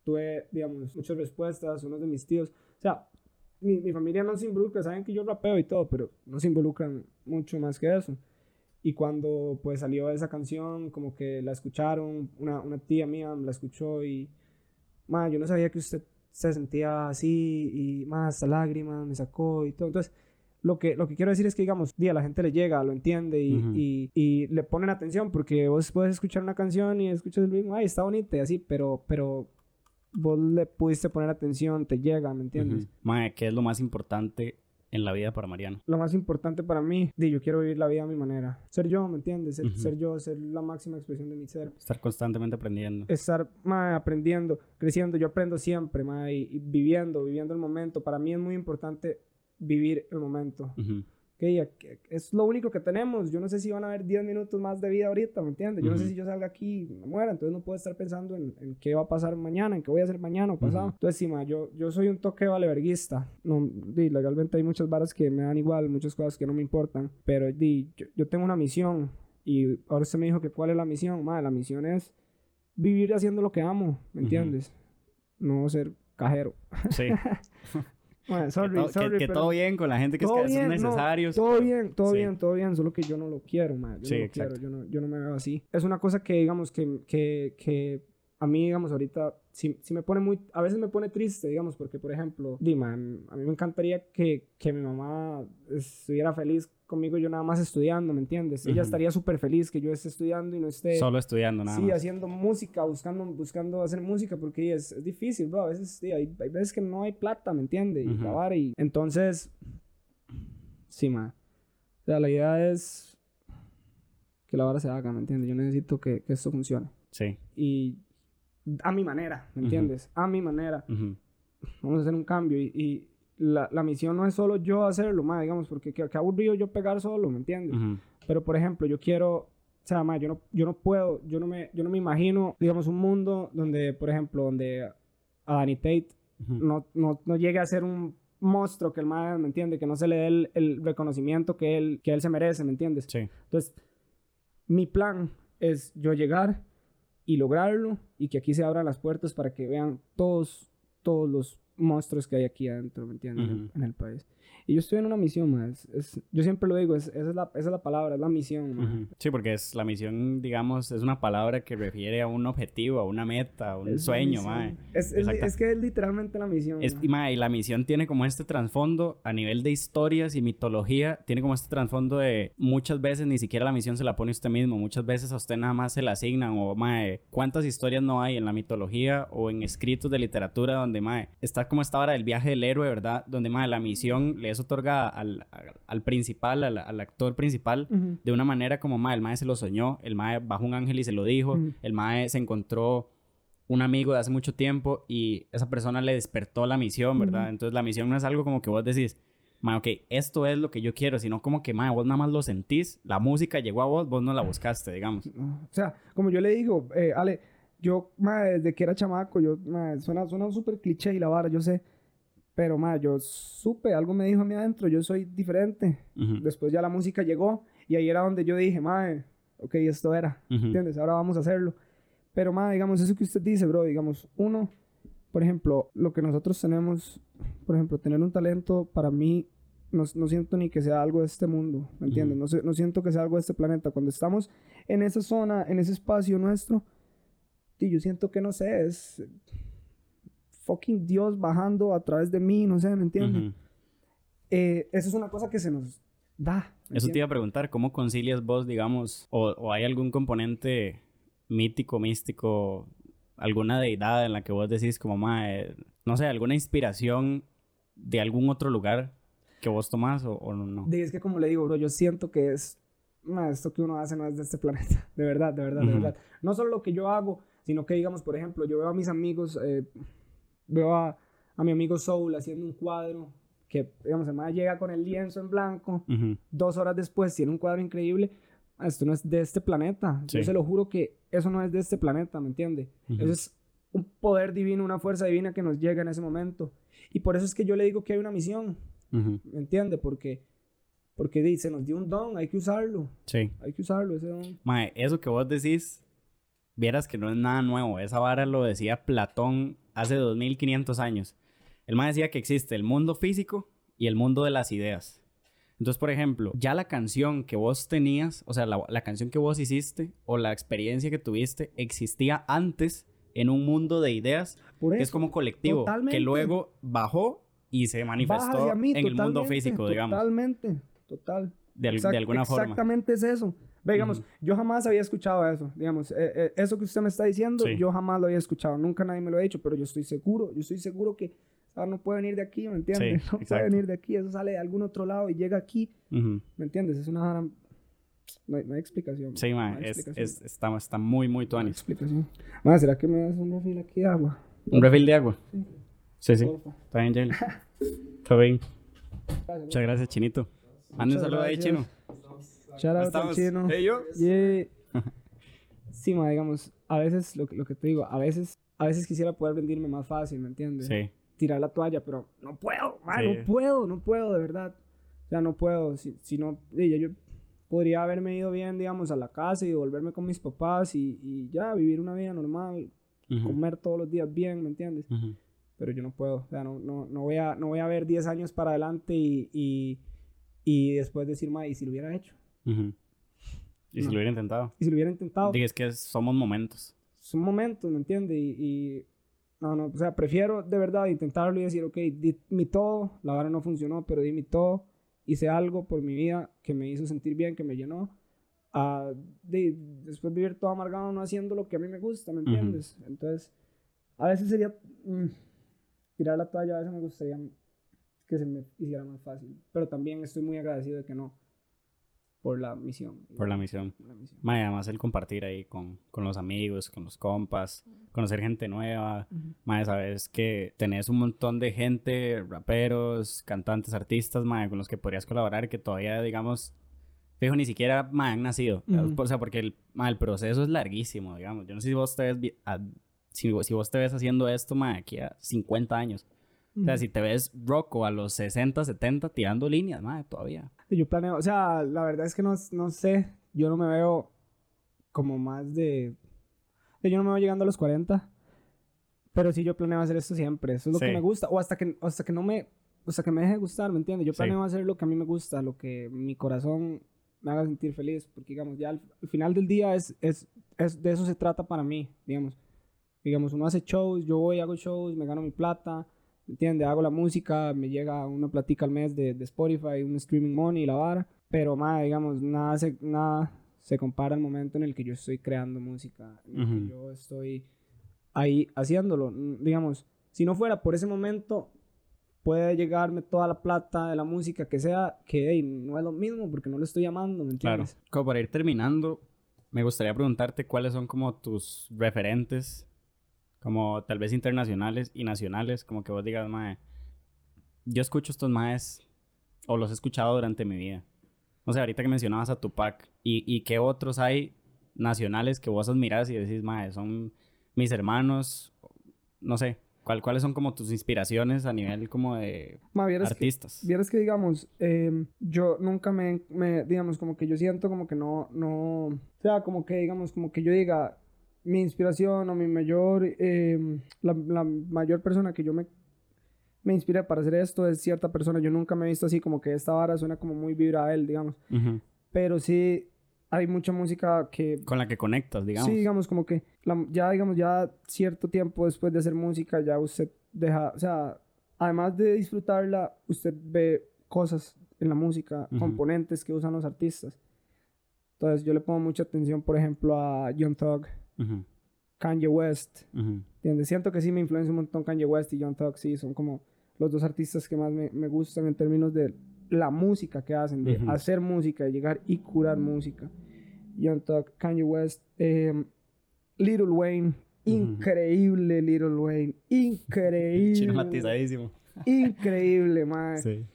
tuve, digamos, muchas respuestas, unos de mis tíos. O sea, mi, mi familia no se involucra, saben que yo rapeo y todo, pero no se involucran mucho más que eso. Y cuando pues salió esa canción, como que la escucharon, una, una tía mía la escuchó y yo no sabía que usted se sentía así y más hasta lágrimas me sacó y todo. Entonces, lo que, lo que quiero decir es que, digamos, día la gente le llega, lo entiende y, y, y, le ponen atención porque vos puedes escuchar una canción y escuchas el mismo, ay, está bonita y así, pero, pero vos le pudiste poner atención, te llega, ¿me entiendes? Uh ¿qué es lo más importante en la vida para Mariano? Lo más importante para mí, di, yo quiero vivir la vida a mi manera. Ser yo, ¿me entiendes? Ser, yo, ser la máxima expresión de mi ser. Estar constantemente aprendiendo. Estar ma, aprendiendo, creciendo. Yo aprendo siempre, ma, y, viviendo, viviendo el momento. Para mí es muy importante vivir el momento es lo único que tenemos. Yo no sé si van a haber 10 minutos más de vida ahorita, ¿me entiendes? Yo no sé si yo salga aquí y me muera, entonces no puedo estar pensando en, en, qué va a pasar mañana, en qué voy a hacer mañana o pasado. Entonces, sí, yo, yo soy un toque valeverguista. No, di, legalmente hay muchas varas que me dan igual, muchas cosas que no me importan, pero di, yo, yo tengo una misión y ahora usted me dijo que cuál es la misión. Ma, la misión es vivir haciendo lo que amo, ¿me entiendes? No ser cajero. Sí. Sorry, que, sorry, que, todo bien con la gente que es que bien, necesarios. todo bien, todo bien, todo bien, solo que yo no lo quiero, man. Yo sí, no lo quiero, yo no, yo no me veo así. Es una cosa que, digamos, que, que, que a mí, digamos, ahorita sí, sí, me pone muy... A veces me pone triste, digamos, porque, por ejemplo, Dima, a mí me encantaría que, que mi mamá estuviera feliz conmigo yo nada más estudiando, ¿me entiendes? Ella estaría súper feliz que yo esté estudiando y no esté... Solo estudiando, nada sí, haciendo música, buscando, buscando hacer música, porque es, es difícil, bro. A veces, sí, hay, hay, veces que no hay plata, ¿me entiendes? Y grabar y... Entonces... Sí, ma. O sea, la idea es que la vara se haga, ¿me entiendes? Yo necesito que, que esto funcione. Sí. Y a mi manera, ¿me entiendes? A mi manera. Vamos a hacer un cambio y, y la, la, misión no es solo yo hacerlo, más digamos, porque qué, aburrido yo pegar solo, ¿me entiendes? Pero, por ejemplo, yo quiero, o sea, más yo no, yo no puedo, yo no, me, yo no me imagino, digamos, un mundo donde, por ejemplo, donde a Danny Tate no, no, no llegue a ser un monstruo que el más, ¿me entiende? Que no se le dé el, el, reconocimiento que él, que él se merece, ¿me entiendes? Sí. Entonces, mi plan es yo llegar y lograrlo y que aquí se abran las puertas para que vean todos, todos los monstruos que hay aquí adentro, ¿me entiendes? En el- Ujú. en el país. Y yo estoy en una misión, más. yo siempre lo digo, es, esa, es la, esa es la palabra, es la misión, ma. Ujú. Sí, porque es la misión, digamos, es una palabra que refiere a un objetivo, a una meta, a un Es sueño, mae. Es, es, es que es literalmente la misión. Es, y, mae, y la misión tiene como este trasfondo a nivel de historias y mitología, tiene como este trasfondo de muchas veces ni siquiera la misión se la pone usted mismo, muchas veces a usted nada más se la asignan o mae, cuántas historias no hay en la mitología o en escritos de literatura donde mae, está como esta hora del viaje del héroe, ¿verdad? Donde mae, la misión le es otorgada al, al, al principal, al, al actor principal Ujú. de una manera como, mae, el mae se lo soñó, el mae bajó un ángel y se lo dijo, Ujú. el mae se encontró un amigo de hace mucho tiempo y esa persona le despertó la misión, ¿verdad? Ujú. Entonces la misión no es algo como que vos decís, mae, ok, esto es lo que yo quiero, sino como que, mae, vos nada más lo sentís, la música llegó a vos, vos no la buscaste, digamos. O sea, como yo le digo, eh, Ale, yo, ma, desde que era chamaco, yo, ma, suena, suena súper cliché y la vara, yo sé. Pero, ma, yo supe, algo me dijo a mí adentro, yo soy diferente. Después ya la música llegó y ahí era donde yo dije, ma, ok, esto era, ujú, ¿entiendes? Ahora vamos a hacerlo. Pero, ma, digamos, eso que usted dice, bro, digamos, uno, por ejemplo, lo que nosotros tenemos, por ejemplo, tener un talento, para mí, no, no siento ni que sea algo de este mundo, ¿me entiendes? No, sé- no siento que sea algo de este planeta. Cuando estamos en esa zona, en ese espacio nuestro, y yo siento que, no sé, es fucking Dios bajando a través de mí, no sé, ¿me entiendes? ujú. Eh, eso es una cosa que se nos da. ¿me Eso te iba a preguntar, ¿cómo concilias vos, digamos, o, o hay algún componente mítico, místico, alguna deidad en la que vos decís como, mae, no sé, alguna inspiración de algún otro lugar que vos tomás o, o no? De- es que como le digo, bro, yo siento que es... ma, esto que uno hace no es de este planeta. De verdad, de verdad, de Ujú. verdad. No solo lo que yo hago, sino que, digamos, por ejemplo, yo veo a mis amigos, eh, veo a, a mi amigo Soul haciendo un cuadro que, digamos, el llega con el lienzo en blanco, Ujú, dos horas después tiene un cuadro increíble. Ah, Esto no es de este planeta. Yo Sí. se lo juro que eso no es de este planeta, ¿me entiende? ujú. Eso es un poder divino, una fuerza divina que nos llega en ese momento. Y por eso es que yo le digo que hay una misión, Ujú, ¿me entiende? Porque, porque se nos dio un don, hay que usarlo, Sí. hay que usarlo ese don. Mae, eso que vos decís, vieras que no es nada nuevo. Esa vara lo decía Platón hace 2500 años. El mae decía que existe el mundo físico y el mundo de las ideas. Entonces, por ejemplo, ya la canción que vos tenías, o sea, la, la canción que vos hiciste o la experiencia que tuviste existía antes en un mundo de ideas Por que eso, es como colectivo, que luego bajó y se manifestó mí, en el mundo físico, digamos, Totalmente, total. De, al- Exact- de alguna forma. Exactamente es eso. Ve, digamos, Ujú. yo jamás había escuchado eso. Digamos, eh, eh, eso que usted me está diciendo, Sí. yo jamás lo había escuchado. Nunca nadie me lo ha dicho, pero yo estoy seguro, yo estoy seguro que ah, no puede venir de aquí, ¿me entiendes? Sí, no puede exacto. venir de aquí, eso sale de algún otro lado y llega aquí, Ujú. ¿me entiendes? Es una... No hay, no hay explicación. Sí, no mae, hay es, explicación. es- está, está muy, muy No tuanis. explicación. Mae, ¿será que me das un refil aquí de agua? ¿Un refill de agua? Sí. Sí, sí. Está bien. Está bien. Muchas gracias, Chinito. Mande un saludo ahí. Chino. Shout out al chino. Hey, yo. Yeah. Sí, ma, digamos, a veces, lo, que- lo que te digo, a veces, a veces quisiera poder rendirme más fácil, ¿me entiendes? Sí. Tirar la toalla, pero no puedo, ma, Sí. no puedo, no puedo, de verdad. O sea, no puedo, si, si no, y ya yo podría haberme ido bien, digamos, a la casa y volverme con mis papás y, y ya, vivir una vida normal, Ujú, comer todos los días bien, ¿me entiendes? ujú. Pero yo no puedo, o sea, no, no, no, voy, a, no voy a ver 10 años para adelante y, y, y después decir, ma, ¿y si lo hubiera hecho? Ujú. Y si No. lo hubiera intentado. ¿Y si lo hubiera intentado? Diga, es que somos momentos. son momentos, ¿me entiendes? Y, y- no, no, o sea, prefiero de verdad intentarlo y decir, ok, di mi todo, la vara no funcionó, pero di mi todo, hice algo por mi vida que me hizo sentir bien, que me llenó, a de, después vivir todo amargado no haciendo lo que a mí me gusta, ¿me entiendes? Entonces, a veces sería mm, tirar la toalla, a veces me gustaría que se me hiciera más fácil, pero también estoy muy agradecido de que no, por la misión. Por la misión. por la misión. Mae, además el compartir ahí con, con los amigos, con los compas, conocer gente nueva. Ujú. Mae, sabes que tenés un montón de gente, raperos, cantantes, artistas, mae, con los que podrías colaborar que todavía, digamos, fijo, ni siquiera mae, han nacido. Ujú. O sea, porque el, mae, el proceso es larguísimo, digamos. Yo no sé si vos te ves, a- si, si vos te ves haciendo esto, mae, aquí a 50 años. O sea, si te ves Rocco a los 60, 70 tirando líneas, mae, todavía. Sí, Yo planeo, o sea, la verdad es que no, no sé, yo no me veo como más de... Yo no me veo llegando a los 40, Pero sí, yo planeo hacer esto siempre. Eso es lo que Sí. me gusta. O hasta que, hasta que no me... O sea, que me deje gustar, ¿me entiendes? Yo Sí. planeo hacer lo que a mí me gusta, lo que mi corazón me haga sentir feliz. Porque, digamos, ya al, al final del día es, es, es... De eso se trata para mí, digamos. Digamos, uno hace shows, yo voy, hago shows, me gano mi plata, ¿me entiendes? Hago la música, me llega una platica al mes de, de Spotify, un streaming money y la vara. Pero, más, digamos, nada se, nada se compara al momento en el que yo estoy creando música, en el Ujú. que yo estoy ahí haciéndolo. Mm, Digamos, si no fuera por ese momento, puede llegarme toda la plata de la música que sea, que hey, no es lo mismo porque no lo estoy llamando, ¿me Claro. entiendes? Como para ir terminando, me gustaría preguntarte cuáles son como tus referentes, como tal vez internacionales y nacionales, como que vos digas, mae, yo escucho estos maes o los he escuchado durante mi vida. O sea, ahorita que mencionabas a Tupac, ¿y, y qué otros hay nacionales que vos admirás y decís, mae, son mis hermanos? No sé, ¿cuál, ¿cuáles son como tus inspiraciones a nivel como de Ma, vieras que- artistas? Vieras que, digamos, em, yo nunca me, me, digamos, como que yo siento como que no, no, o sea, como que, digamos, como que yo diga, mi inspiración o mi mayor, em, la, la mayor persona que yo me, me inspira para hacer esto es cierta persona. Yo nunca me he visto así como que esta vara suena como muy vibra a él, digamos. Pero sí hay mucha música que Con la que conectas, digamos. Sí, digamos, como que la- ya, digamos, ya cierto tiempo después de hacer música, ya usted deja, o sea, además de disfrutarla, usted ve cosas en la música, componentes que usan los artistas. Entonces, yo le pongo mucha atención, por ejemplo, a Young Thug, Kanye West. ¿entiendes? Siento que sí me influencia un montón Kanye West y Thug, sí, son como los dos artistas que más me, me gustan en términos de la música que hacen, de hacer música, de llegar y curar música. Young Thug, Kanye West, eh, Little Wayne, increíble Little Wayne, Chino increíble, matizadísimo. increíble, man. Sí.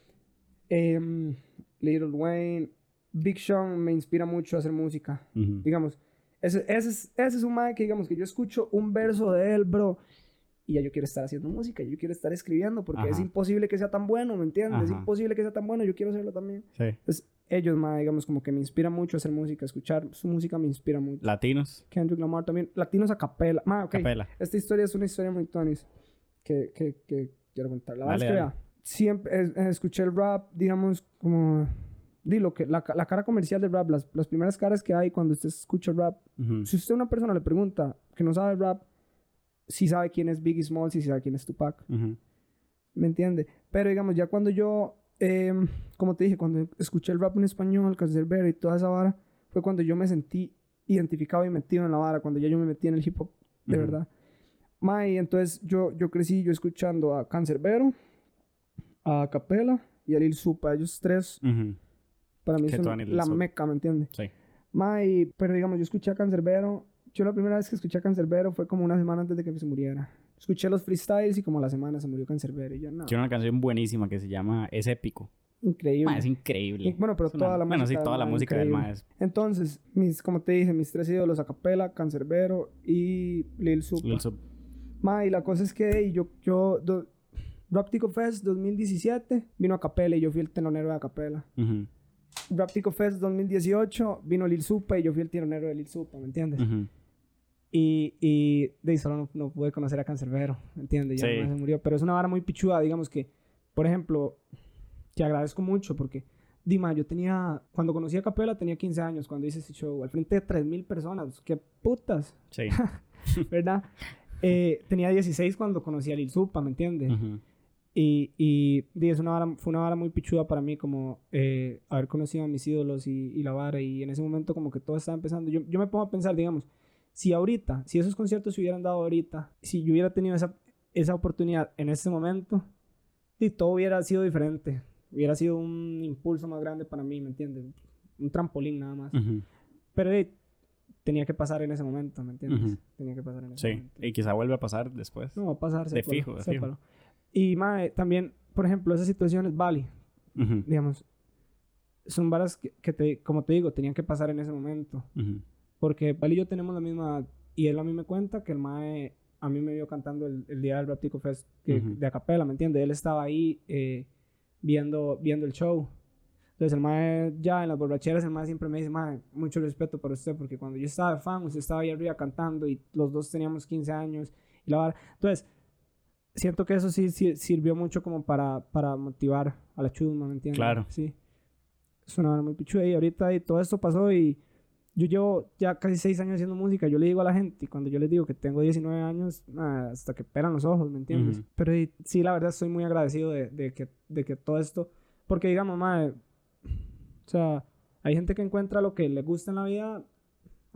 Em, Little Wayne, Big Sean me inspira mucho a hacer música digamos, ese, ese, es, ese es un mae que, digamos, que yo escucho un verso de él, bro, y ya yo quiero estar haciendo música, yo quiero estar escribiendo, porque es imposible que sea tan bueno, ¿me entiendes? Es imposible que sea tan bueno, yo quiero hacerlo también. Sí. Entonces, ellos, mae, digamos, como que me inspiran mucho a hacer música, escuchar su música me inspira mucho. Latinos. Kendrick Lamar también, latinos a capela. Ma, ok, Capela. esta historia es una historia muy tonis que, que, que quiero contar. La verdad es que, vea, siempre escuché el rap, digamos, como... Di lo que, la, la cara comercial del rap, las, las primeras caras que hay cuando usted escucha rap, Ujú. si usted a una persona le pregunta que no sabe rap, si sabe quién es Biggie Smalls y si sabe quién es Tupac. Ujú. ¿Me entiende? Pero digamos, ya cuando yo, em, como te dije, cuando escuché el rap en español, Cancerbero y toda esa vara, fue cuando yo me sentí identificado y metido en la vara, cuando ya yo me metí en el hip hop, de Ujú. verdad. Ma, y entonces yo, yo crecí yo escuchando a Cancerbero, a Capela y a Lil Supa. Ellos tres, Ujú. Para mí Lil la meca, ¿me entiendes? Sí. Ma, y- pero digamos, yo escuché a Cancerbero. Yo la primera vez que escuché a Cancerbero fue como una semana antes de que se muriera. Escuché los freestyles y como a la semana se murió Cancerbero. Y yo, no, Tiene una canción buenísima que se llama Es épico. increíble. Ma, es increíble. Y- bueno, pero Es una- toda la Bueno, música sí, del toda la música del increíble. mae es Entonces, mis, como te dije, mis tres ídolos, Acapela, Cancerbero y Lil Supa. Lil Sup. Ma, y la cosa es que ey, yo, yo, do, Rap Tico Fest 2017 vino Acapela y yo fui el telonero de Acapela. Ujú. Rap Tico Fest 2018 vino Lil Supa y yo fui el telonero de Lil Supa, ¿me entiendes? Ujú. Y, y de ahí solo no, no pude conocer a Cancerbero, ¿me entiendes? Ya Sí. se murió. Pero es una vara muy pichuda, digamos que, por ejemplo, te agradezco mucho porque, Dima, yo tenía, cuando conocí a Capela tenía 15 años cuando hice ese show, al frente de 3.000 personas, qué putas, Sí. ¿verdad? Eh, tenía 16 cuando conocí a Lil Supa, ¿me entiendes? Ujú. Y, y di, es una vara- fue una vara muy pichuda para mí, como eh, haber conocido a mis ídolos y, y la vara. Y en ese momento, como que todo estaba empezando. Yo, yo me pongo a pensar, digamos, si ahorita, si esos conciertos se hubieran dado ahorita, si yo hubiera tenido esa, esa oportunidad en ese momento, di, todo hubiera sido diferente. Hubiera sido un impulso más grande para mí, ¿me entiendes? Un trampolín nada más. Ujú. Pero di, tenía que pasar en ese momento, ¿me entiendes? Ujú. Tenía que pasar en ese Sí. momento. Y quizá vuelva a pasar después. No, va a pasar, De sépalo, fijo, de fijo. Y, mae, también, por ejemplo, esas situaciones, Bali, Ujú. digamos, son varas que, que te, como te digo, tenían que pasar en ese momento. Ujú. Porque Bali y yo tenemos la misma, y él a mí me cuenta que el mae a mí me vio cantando el, el día del Rap Tico Fest que- Ujú. de acapella, ¿me entiendes? Él estaba ahí eh, viendo, viendo el show. Entonces el mae ya en las borracheras, el mae siempre me dice, mae, mucho respeto por usted, porque cuando yo estaba de fan, usted estaba ahí arriba cantando y los dos teníamos 15 años y la vara. Entonces, siento que eso sí, sí sirvió mucho como para, para motivar a la chusma, ¿me entiendes? Claro. Sí. Es una muy pichuda y ahorita y todo esto pasó y yo llevo ya casi seis años haciendo música. Yo le digo a la gente, y cuando yo les digo que tengo 19 años, ah, hasta que pelan los ojos, ¿me entiendes? Ujú. Pero y- sí, la verdad, estoy muy agradecido de, de que, de que todo esto, porque digamos, madre, o sea, hay gente que encuentra lo que le gusta en la vida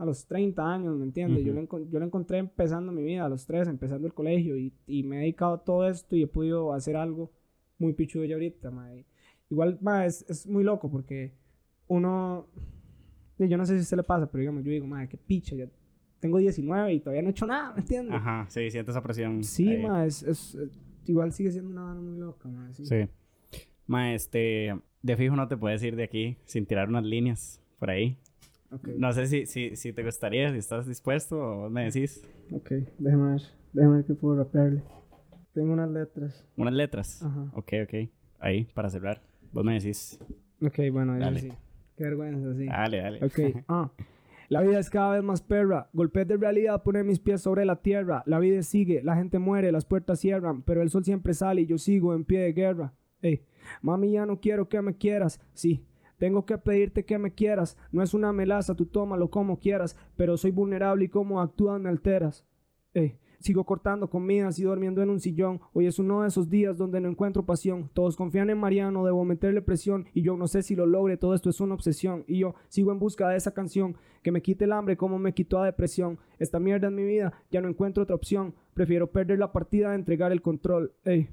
a los 30 años, ¿me entiendes? yo, lo yo lo encontré empezando mi vida, a los 3, empezando el colegio, y, y me he dedicado a todo esto y he podido hacer algo muy pichudo ya ahorita, madre. Igual, madre, es, es muy loco porque uno, yo no sé si a usted le pasa, pero digamos, yo digo, madre, qué picha, ya tengo 19 y todavía no he hecho nada, ¿me entiendes? Ajá, sí, siento esa presión. Sí, ahí. ma, es, es- igual sigue siendo una vara muy loca, ma, sí. Sí. Ma, este, de fijo no te puedes ir de aquí sin tirar unas líneas por ahí. Ok, No sé si, si, si te gustaría, si estás dispuesto o me decís ok, déjame ver, déjame ver qué puedo rapearle. Tengo unas letras. unas letras. Ajá. Ok, ok. Ahí, para cerrar. Vos me decís. Ok, bueno, Dale. sí. Qué vergüenza, sí. Dale, dale. Ok, ah. La vida es cada vez más perra. Golpes de realidad poner mis pies sobre la tierra. La vida sigue, la gente muere, las puertas cierran. Pero el sol siempre sale y yo sigo en pie de guerra. Ey, mami, ya no quiero que me quieras. Sí, tengo que pedirte que me quieras. No es una melaza, tú tómalo como quieras. Pero soy vulnerable y como actúas me alteras. Ey, sigo cortando comidas y durmiendo en un sillón. Hoy es uno de esos días donde no encuentro pasión. Todos confían en Mariano, debo meterle presión. Y yo no sé si lo logre, todo esto es una obsesión. Y yo sigo en busca de esa canción que me quite el hambre como me quitó a depresión. Esta mierda en mi vida, ya no encuentro otra opción. Prefiero perder la partida a entregar el control. Ey.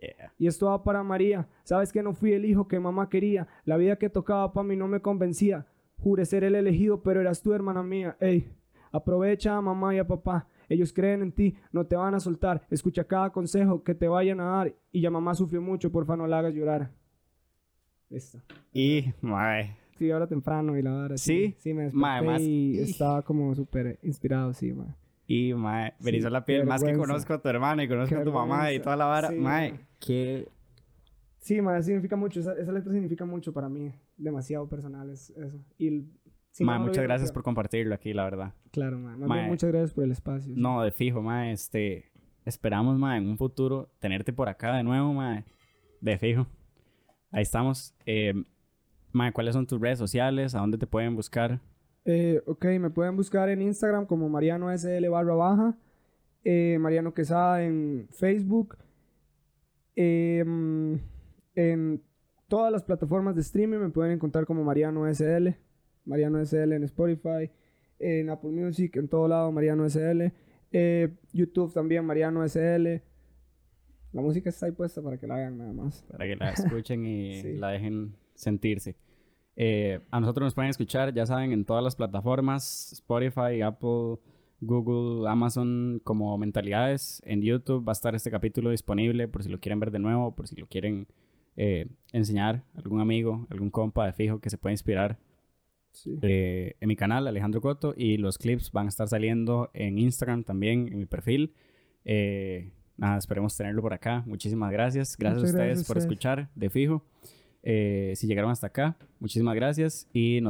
Yeah. Y esto va para María. Sabes que no fui el hijo que mamá quería. La vida que tocaba para mí no me convencía. Juré ser el elegido, pero eras tú, hermana mía. Ey, aprovecha a mamá y a papá. Ellos creen en ti, no te van a soltar. Escucha cada consejo que te vayan a dar. Y ya mamá sufrió mucho, porfa, no la hagas llorar. Listo. Y, mae, Sí, ahora temprano y la hora. ¿Sí? Sí, me desperté más- y estaba como súper inspirado, sí, ma. Y, mae, me Sí, la piel. Más que conozco a tu hermano y conozco Qué a tu mamá y toda la vara. Sí, mae, Sí, ma, significa mucho. Esa, esa letra significa mucho para mí. Demasiado personal es eso. Y el- si Ma, no, muchas gracias por compartirlo aquí, la verdad. Claro, ma. Más Ma, bien, muchas gracias por el espacio. sí. No, de fijo, ma, este... Esperamos, ma, en un futuro tenerte por acá de nuevo, ma. De fijo. Ahí estamos. Eh, ma, ¿cuáles son tus redes sociales? ¿A dónde te pueden buscar? Eh, ok, me pueden buscar en Instagram como Mariano SL barra baja. eh, Mariano Quesada en Facebook. em, en todas las plataformas de streaming me pueden encontrar como Mariano SL. Mariano SL en Spotify. En Apple Music, en todo lado Mariano SL. eh, YouTube también Mariano SL. La música está ahí puesta para que la hagan nada más. Para que la escuchen y Sí. la dejen sentirse. Eh, a nosotros nos pueden escuchar, ya saben, en todas las plataformas. Spotify, Apple, Google, Amazon, como Mentalidades. En YouTube va a estar este capítulo disponible por si lo quieren ver de nuevo, por si lo quieren eh, enseñar a algún amigo, algún compa de fijo que se pueda inspirar. Sí. eh, en mi canal, Alejandro Coto, y los clips van a estar saliendo en Instagram también, en mi perfil. Eh, nada, esperemos tenerlo por acá. Muchísimas gracias. Gracias Muchas a ustedes gracias por escuchar de fijo. Eh, si llegaron hasta acá, muchísimas gracias y nos